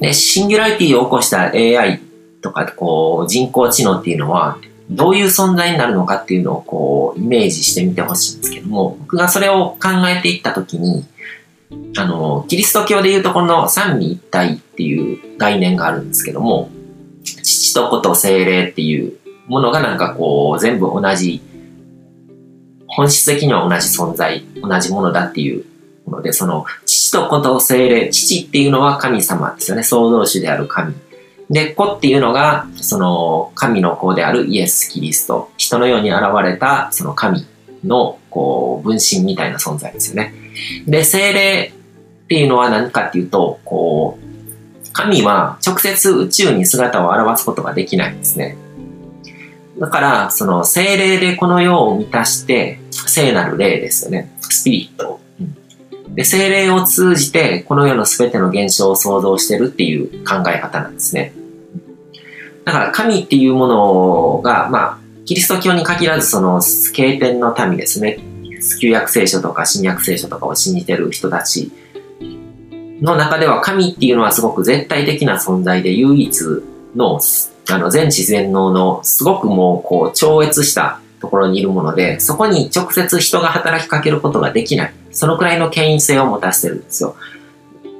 で、シンギュラリティを起こした AI とか、こう、人工知能っていうのは、どういう存在になるのかっていうのをこう、イメージしてみてほしいんですけども、僕がそれを考えていったときに、あの、キリスト教でいうとこの三位一体っていう概念があるんですけども、父と子と精霊っていうものがなんかこう、全部同じ、本質的には同じ存在、同じものだっていうので、その、父と子と精霊、父っていうのは神様ですよね。創造主である神。で、子っていうのが、その、神の子であるイエス・キリスト。人のように現れた、その神の、こう、分身みたいな存在ですよね。で、精霊っていうのは何かっていうと、こう、神は直接宇宙に姿を現すことができないんですね。だから、その精霊でこの世を満たして、聖なる霊ですよね。スピリット。で、精霊を通じて、この世の全ての現象を創造してるっていう考え方なんですね。だから、神っていうものが、まあ、キリスト教に限らず、その、経典の民ですね。旧約聖書とか新約聖書とかを信じてる人たちの中では、神っていうのはすごく絶対的な存在で、唯一の、あの、全知全能の、すごくもう、こう、超越したところにいるもので、そこに直接人が働きかけることができない。そのくらいの権威性を持たせてるんですよ。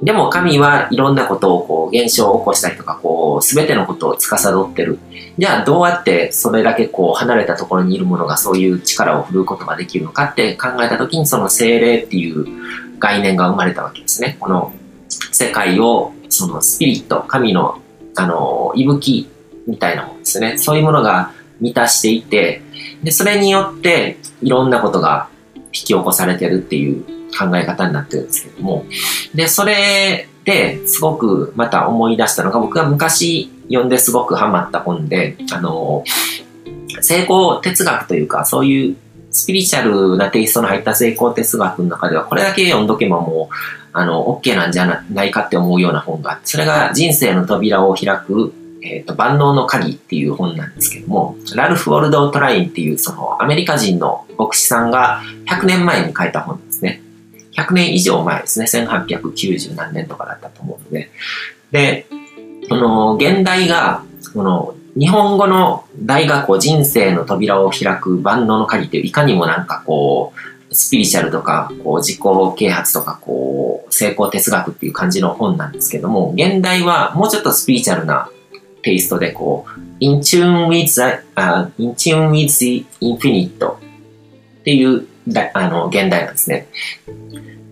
でも神はいろんなことをこう現象を起こしたりとかこう全てのことを司ってる。じゃあどうやってそれだけこう離れたところにいるものがそういう力を振るうことができるのかって考えた時にその精霊っていう概念が生まれたわけですね。この世界をそのスピリット、神のあの息吹みたいなものですね。そういうものが満たしていて、で、それによっていろんなことが引き起こされてるっていう考え方になってるんですけども、で、それですごくまた思い出したのが、僕が昔読んですごくハマった本で、あの、成功哲学というか、そういうスピリチュアルなテイストの入った成功哲学の中では、これだけ読んどけばもう、あの、OK なんじゃないかって思うような本があって、それが人生の扉を開くえっ、ー、と、万能の鍵っていう本なんですけども、ラルフ・ウォルド・トラインっていうそのアメリカ人の牧師さんが100年前に書いた本ですね。100年以上前ですね。1890何年とかだったと思うので。で、この現代が、この日本語の大学校人生の扉を開く万能の鍵っていういかにもなんかこう、スピリチュアルとか、こう自己啓発とか、こう、成功哲学っていう感じの本なんですけども、現代はもうちょっとスピリチュアルなテイストでこう、in tune with the, uh, in tune with the infinite っていうだあの現代なんですね。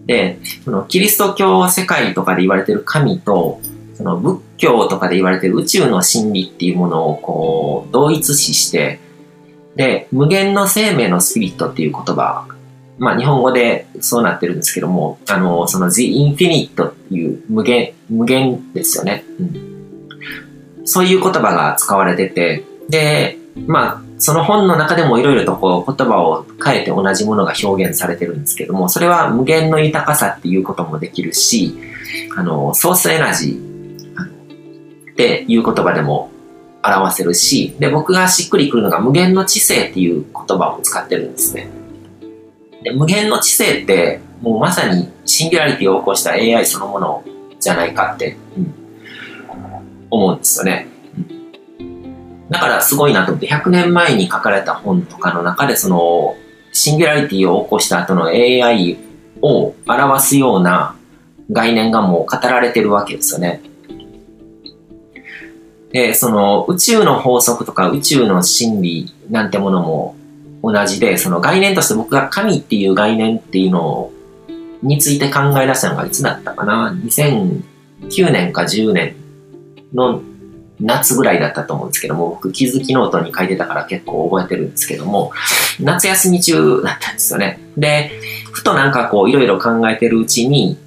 で、そのキリスト教世界とかで言われてる神と、その仏教とかで言われてる宇宙の真理っていうものをこう、同一視して、で、無限の生命のスピリットっていう言葉、まあ日本語でそうなってるんですけども、あの、その The Infinite っていう無限、無限ですよね。うんそういう言葉が使われてて、で、まあ、その本の中でもいろいろとこう言葉を変えて同じものが表現されてるんですけども、それは無限の豊かさっていうこともできるし、あの、ソースエナジーっていう言葉でも表せるし、で、僕がしっくりくるのが無限の知性っていう言葉を使ってるんですね。で無限の知性って、もうまさにシンギュラリティを起こした AI そのものじゃないかって、うん、思うんですよね。だからすごいなと思って、100年前に書かれた本とかの中で、その、シンギュラリティを起こした後の AI を表すような概念がもう語られてるわけですよね。で、その宇宙の法則とか宇宙の真理なんてものも同じで、その概念として僕が神っていう概念っていうのについて考え出したのがいつだったかな ?2009 年か10年の夏ぐらいだったと思うんですけども、僕気づきノートに書いてたから結構覚えてるんですけども、夏休み中だったんですよね。で、ふとなんかこういろいろ考えてるうちに、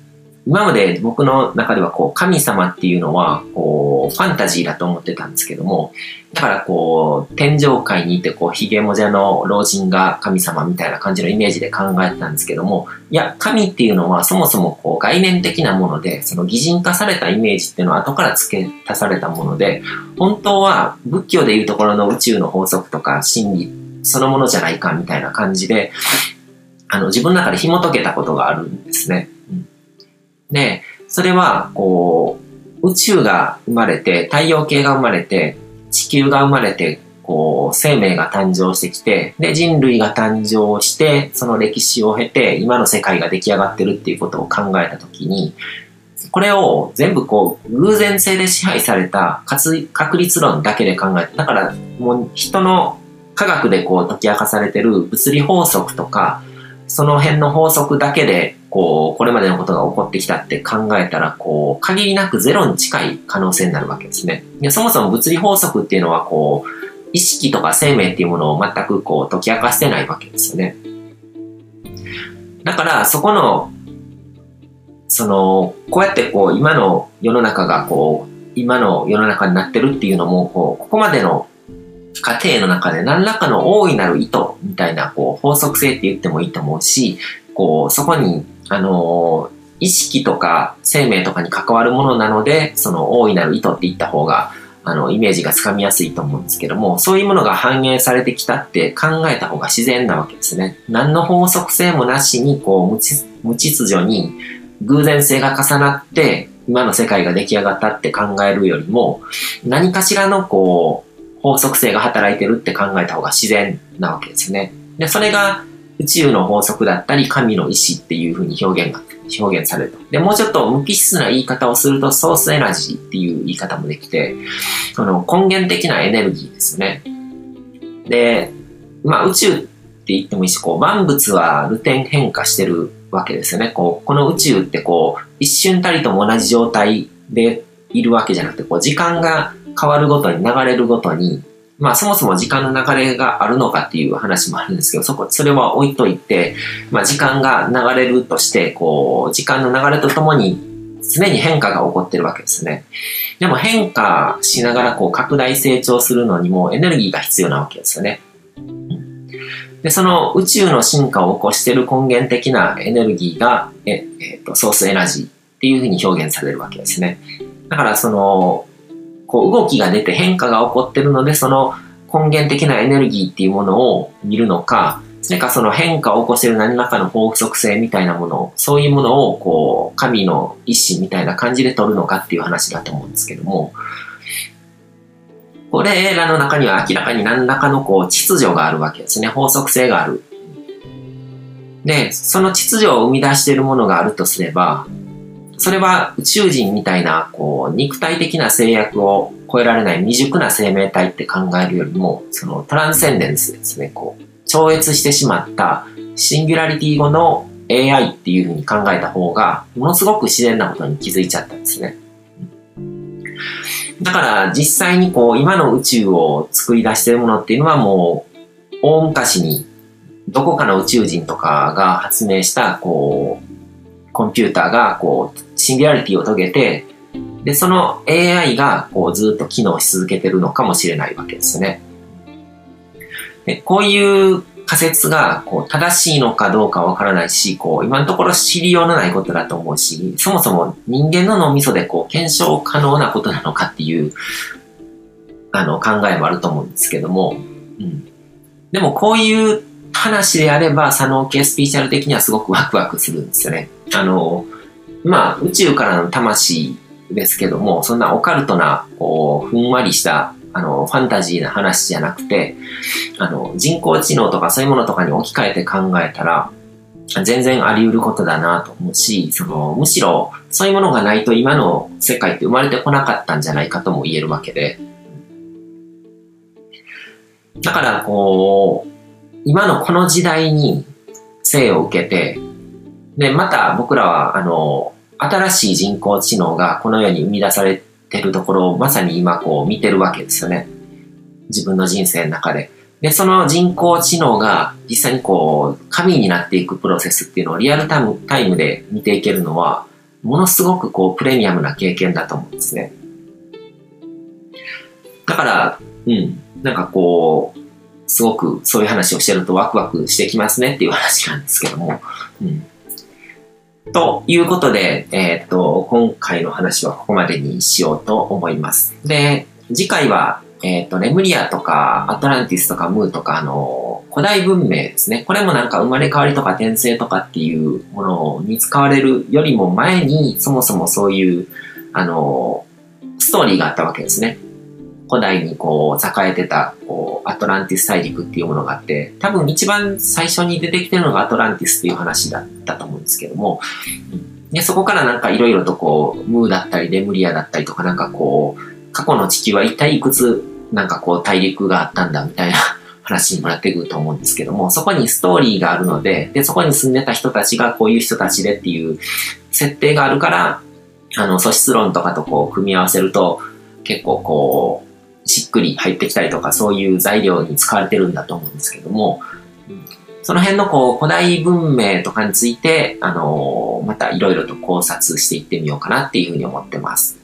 今まで僕の中ではこう神様っていうのはこうファンタジーだと思ってたんですけども、だからこう天上界にいてこうヒゲもじゃの老人が神様みたいな感じのイメージで考えてたんですけども、いや、神っていうのはそもそもこう概念的なもので、その擬人化されたイメージっていうのは後から付け足されたもので、本当は仏教でいうところの宇宙の法則とか真理そのものじゃないかみたいな感じで、あの自分の中で紐解けたことがあるんですね。で、それは、こう、宇宙が生まれて、太陽系が生まれて、地球が生まれて、こう、生命が誕生してきて、で、人類が誕生して、その歴史を経て、今の世界が出来上がってるっていうことを考えたときに、これを全部こう、偶然性で支配された確率論だけで考えて、だからもう人の科学でこう解き明かされてる物理法則とか、その辺の法則だけで、こう、これまでのことが起こってきたって考えたら、こう、限りなくゼロに近い可能性になるわけですね。でそもそも物理法則っていうのは、こう、意識とか生命っていうものを全くこう解き明かしてないわけですよね。だから、そこの、その、こうやってこう、今の世の中がこう、今の世の中になってるっていうのも、こう、ここまでの過程の中で何らかの大いなる意図みたいなこう法則性って言ってもいいと思うし、こうそこに、あの意識とか生命とかに関わるものなので、その大いなる意図って言った方が、あの、イメージがつかみやすいと思うんですけども、そういうものが反映されてきたって考えた方が自然なわけですね。何の法則性もなしに、こう無、無秩序に偶然性が重なって、今の世界が出来上がったって考えるよりも、何かしらのこう、法則性が働いてるって考えた方が自然なわけですね。で、それが宇宙の法則だったり、神の意志っていうふうに表現が、表現されると。で、もうちょっと無機質な言い方をすると、ソースエナジーっていう言い方もできて、その根源的なエネルギーですよね。で、まあ宇宙って言ってもいいし、こう万物はルテン変化してるわけですよね。こう、この宇宙ってこう、一瞬たりとも同じ状態でいるわけじゃなくて、こう、時間が変わるごとに流れるごとに、まあそもそも時間の流れがあるのかっていう話もあるんですけど、そこ、それは置いといて、まあ時間が流れるとして、こう、時間の流れとともに常に変化が起こってるわけですね。でも変化しながらこう拡大成長するのにもエネルギーが必要なわけですよね。で、その宇宙の進化を起こしている根源的なエネルギーが、え、えっ、ー、と、ソースエナジーっていうふうに表現されるわけですね。だからその、こう動きが出て変化が起こってるので、その根源的なエネルギーっていうものを見るのか、それかその変化を起こしている何らかの法則性みたいなもの、そういうものをこう、神の意志みたいな感じで取るのかっていう話だと思うんですけども、これらの中には明らかに何らかのこう秩序があるわけですね。法則性がある。で、その秩序を生み出しているものがあるとすれば、それは宇宙人みたいな、こう、肉体的な制約を超えられない未熟な生命体って考えるよりも、そのトランセンデンスですね、こう、超越してしまったシンギュラリティ後の AI っていうふうに考えた方が、ものすごく自然なことに気づいちゃったんですね。だから実際にこう、今の宇宙を作り出してるものっていうのはもう、大昔にどこかの宇宙人とかが発明した、こう、コンピューターが、こう、シンギュラリティを遂げて、で、その AI が、こう、ずっと機能し続けてるのかもしれないわけですね。で、こういう仮説が、こう、正しいのかどうかわからないし、こう、今のところ知りようのないことだと思うし、そもそも人間の脳みそで、こう、検証可能なことなのかっていう、あの、考えもあると思うんですけども、うん。でも、こういう話であれば、佐野系スピーチャル的にはすごくワクワクするんですよね。あの、まあ、宇宙からの魂ですけども、そんなオカルトな、こう、ふんわりした、あの、ファンタジーな話じゃなくて、あの、人工知能とかそういうものとかに置き換えて考えたら、全然あり得ることだなと思うし、その、むしろ、そういうものがないと今の世界って生まれてこなかったんじゃないかとも言えるわけで。だから、こう、今のこの時代に生を受けて、で、また僕らは、あの、新しい人工知能がこの世に生み出されてるところをまさに今こう見てるわけですよね。自分の人生の中で。で、その人工知能が実際にこう、神になっていくプロセスっていうのをリアルタイムタイムで見ていけるのは、ものすごくこう、プレミアムな経験だと思うんですね。だから、うん、なんかこう、すごくそういう話をしてるとワクワクしてきますねっていう話なんですけども。うん。ということで、えっ、と、今回の話はここまでにしようと思います。で、次回は、えっ、と、レムリアとか、アトランティスとかムーとか、あの、古代文明ですね。これもなんか生まれ変わりとか転生とかっていうものに使われるよりも前に、そもそもそういう、あの、ストーリーがあったわけですね。古代にこう、栄えてた、こう、アトランティス大陸っていうものがあって、多分一番最初に出てきてるのがアトランティスっていう話だったと思うんですけども、で、そこからなんかいろいろとこう、ムーだったりレムリアだったりとかなんかこう、過去の地球は一体いくつなんかこう大陸があったんだみたいな話にもなってくると思うんですけども、そこにストーリーがあるので、で、そこに住んでた人たちがこういう人たちでっていう設定があるから、あの、素質論とかとこう組み合わせると、結構こう、しっくり入ってきたりとか、そういう材料に使われてるんだと思うんですけども、その辺のこう、古代文明とかについて、あのー、またいろいろと考察していってみようかなっていうふうに思ってます。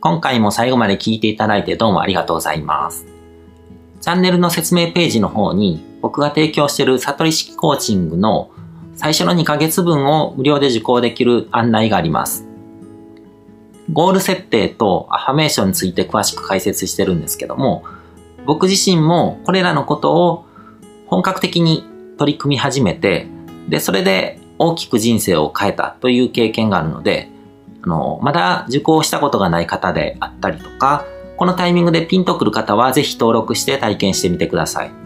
今回も最後まで聞いていただいてどうもありがとうございます。チャンネルの説明ページの方に僕が提供している悟り式コーチングの最初の2ヶ月分を無料で受講できる案内があります。ゴール設定とアファメーションについて詳しく解説してるんですけども、僕自身もこれらのことを本格的に取り組み始めて、で、それで大きく人生を変えたという経験があるので、あの、まだ受講したことがない方であったりとか、このタイミングでピンとくる方はぜひ登録して体験してみてください。